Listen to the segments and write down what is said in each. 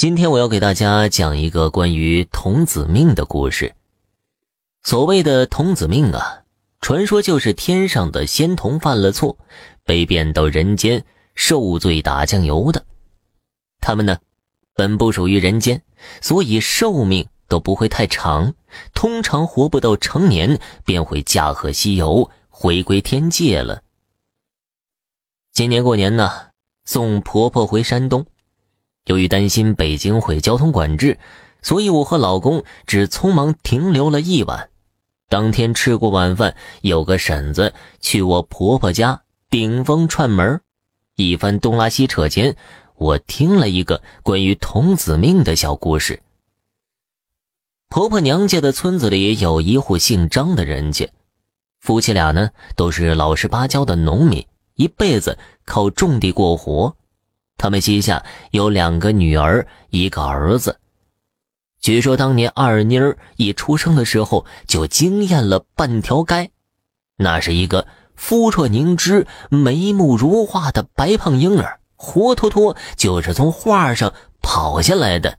今天我要给大家讲一个关于童子命的故事。所谓的童子命啊，传说就是天上的仙童犯了错，被贬到人间受罪打酱油的。他们呢，本不属于人间，所以寿命都不会太长，通常活不到成年便会驾鹤西游，回归天界了。今年过年呢，送婆婆回山东。由于担心北京会交通管制，所以我和老公只匆忙停留了一晚。当天吃过晚饭，有个婶子去我婆婆家顶风串门，一番东拉西扯间，我听了一个关于童子命的小故事。婆婆娘家的村子里有一户姓张的人家，夫妻俩呢都是老实巴交的农民，一辈子靠种地过活。他们膝下有两个女儿，一个儿子。据说当年二妮儿一出生的时候就惊艳了半条街，那是一个肤若凝脂、眉目如画的白胖婴儿，活脱脱就是从画上跑下来的。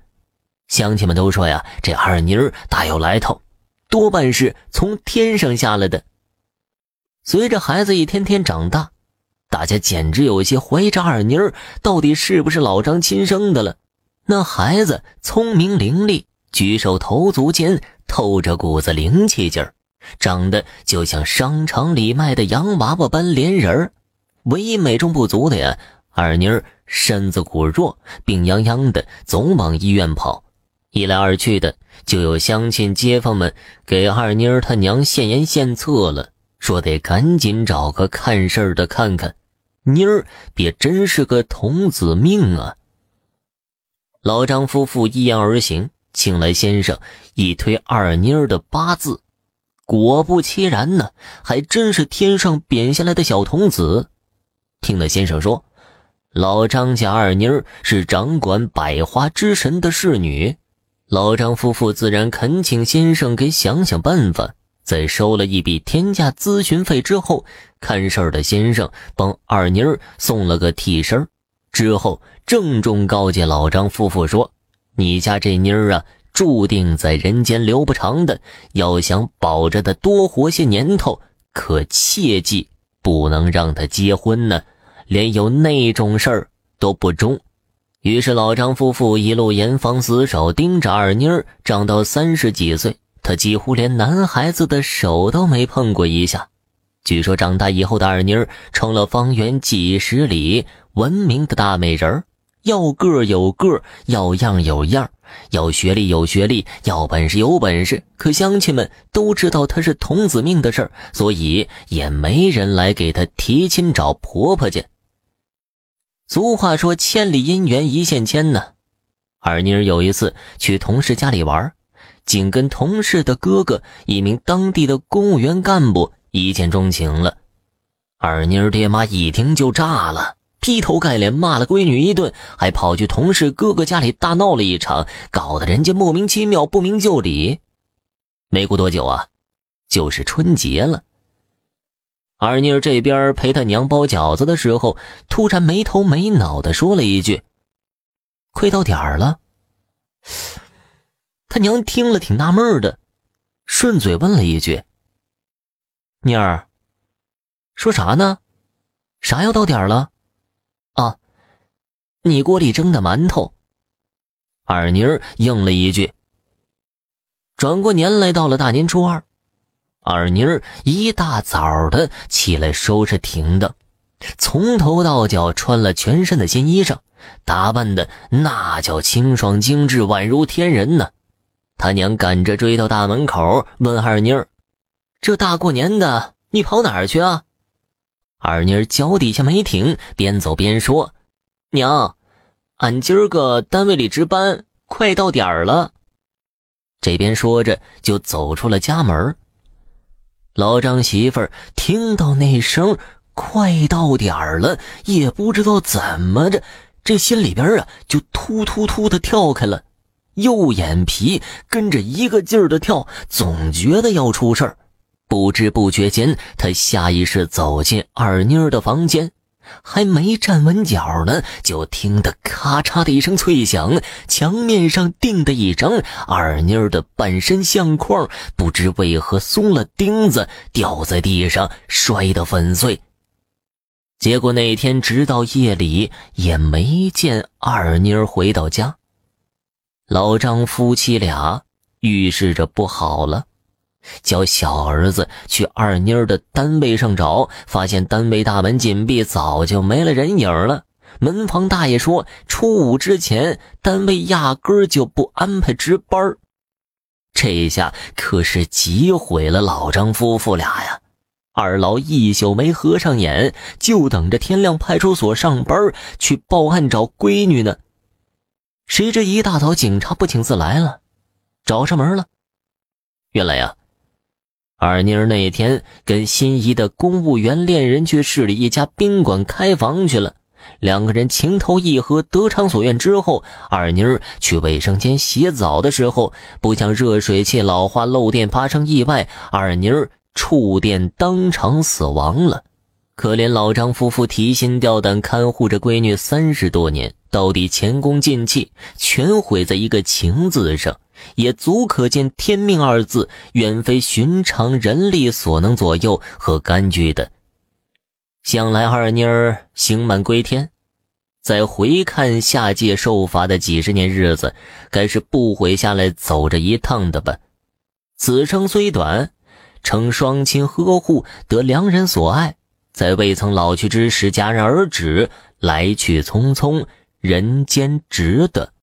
乡亲们都说呀，这二妮儿大有来头，多半是从天上下来的。随着孩子一天天长大。大家简直有些怀疑这二妮儿到底是不是老张亲生的了。那孩子聪明伶俐，举手投足间透着股子灵气劲儿，长得就像商场里卖的洋娃娃般连人儿。唯一美中不足的呀，二妮儿身子骨弱，病殃殃的，总往医院跑。一来二去的，就有乡亲街坊们给二妮儿她娘献言献策了，说得赶紧找个看事儿的看看。妮儿别真是个童子命啊！老张夫妇依言而行，请来先生一推二妮儿的八字，果不其然呢，还真是天上贬下来的小童子。听了先生说，老张家二妮儿是掌管百花之神的侍女，老张夫妇自然恳请先生给想想办法。在收了一笔天价咨询费之后，看事儿的先生帮二妮儿送了个替身之后郑重告诫老张夫妇说：“你家这妮儿啊，注定在人间留不长的，要想保着她多活些年头，可切记不能让她结婚呢，连有那种事儿都不中。”于是老张夫妇一路严防死守，盯着二妮儿长到三十几岁。他几乎连男孩子的手都没碰过一下。据说长大以后的二妮儿成了方圆几十里闻名的大美人儿，要个有个，要样有样，要学历有学历，要本事有本事。可乡亲们都知道她是童子命的事儿，所以也没人来给她提亲找婆婆去。俗话说：“千里姻缘一线牵”呢。二妮儿有一次去同事家里玩。竟跟同事的哥哥，一名当地的公务员干部一见钟情了。二妮儿爹妈一听就炸了，劈头盖脸骂了闺女一顿，还跑去同事哥哥家里大闹了一场，搞得人家莫名其妙、不明就里。没过多久啊，就是春节了。二妮儿这边陪她娘包饺子的时候，突然没头没脑的说了一句：“快到点儿了。”他娘听了挺纳闷的，顺嘴问了一句：“妮儿，说啥呢？啥要到点了？啊，你锅里蒸的馒头。”二妮儿应了一句。转过年来到了大年初二，二妮儿一大早的起来收拾停当，从头到脚穿了全身的新衣裳，打扮的那叫清爽精致，宛如天人呢。他娘赶着追到大门口，问二妮儿：“这大过年的，你跑哪儿去啊？”二妮儿脚底下没停，边走边说：“娘，俺今儿个单位里值班，快到点儿了。”这边说着就走出了家门。老张媳妇儿听到那声“快到点儿了”，也不知道怎么着，这心里边啊就突突突的跳开了。右眼皮跟着一个劲儿的跳，总觉得要出事儿。不知不觉间，他下意识走进二妮儿的房间，还没站稳脚呢，就听得咔嚓的一声脆响，墙面上钉的一张二妮儿的半身相框，不知为何松了钉子，掉在地上，摔得粉碎。结果那天直到夜里也没见二妮儿回到家。老张夫妻俩预示着不好了。叫小儿子去二妮儿的单位上找，发现单位大门紧闭，早就没了人影了。门房大爷说，初五之前单位压根就不安排值班这下可是急毁了老张夫妇俩呀！二老一宿没合上眼，就等着天亮派出所上班去报案找闺女呢。谁知一大早警察不请自来了，找上门了。原来呀。二妮儿那天跟心仪的公务员恋人去市里一家宾馆开房去了，两个人情投意合，得偿所愿之后，二妮儿去卫生间洗澡的时候，不想热水器老化漏电发生意外，二妮儿触电当场死亡了。可怜老张夫妇提心吊胆看护着闺女三十多年，到底前功尽弃，全毁在一个情字上。也足可见“天命”二字远非寻常人力所能左右和甘居的。想来二妮儿刑满归天，再回看下界受罚的几十年日子，该是不悔下来走这一趟的吧？此生虽短，承双亲呵护，得良人所爱，在未曾老去之时戛然而止，来去匆匆，人间值得。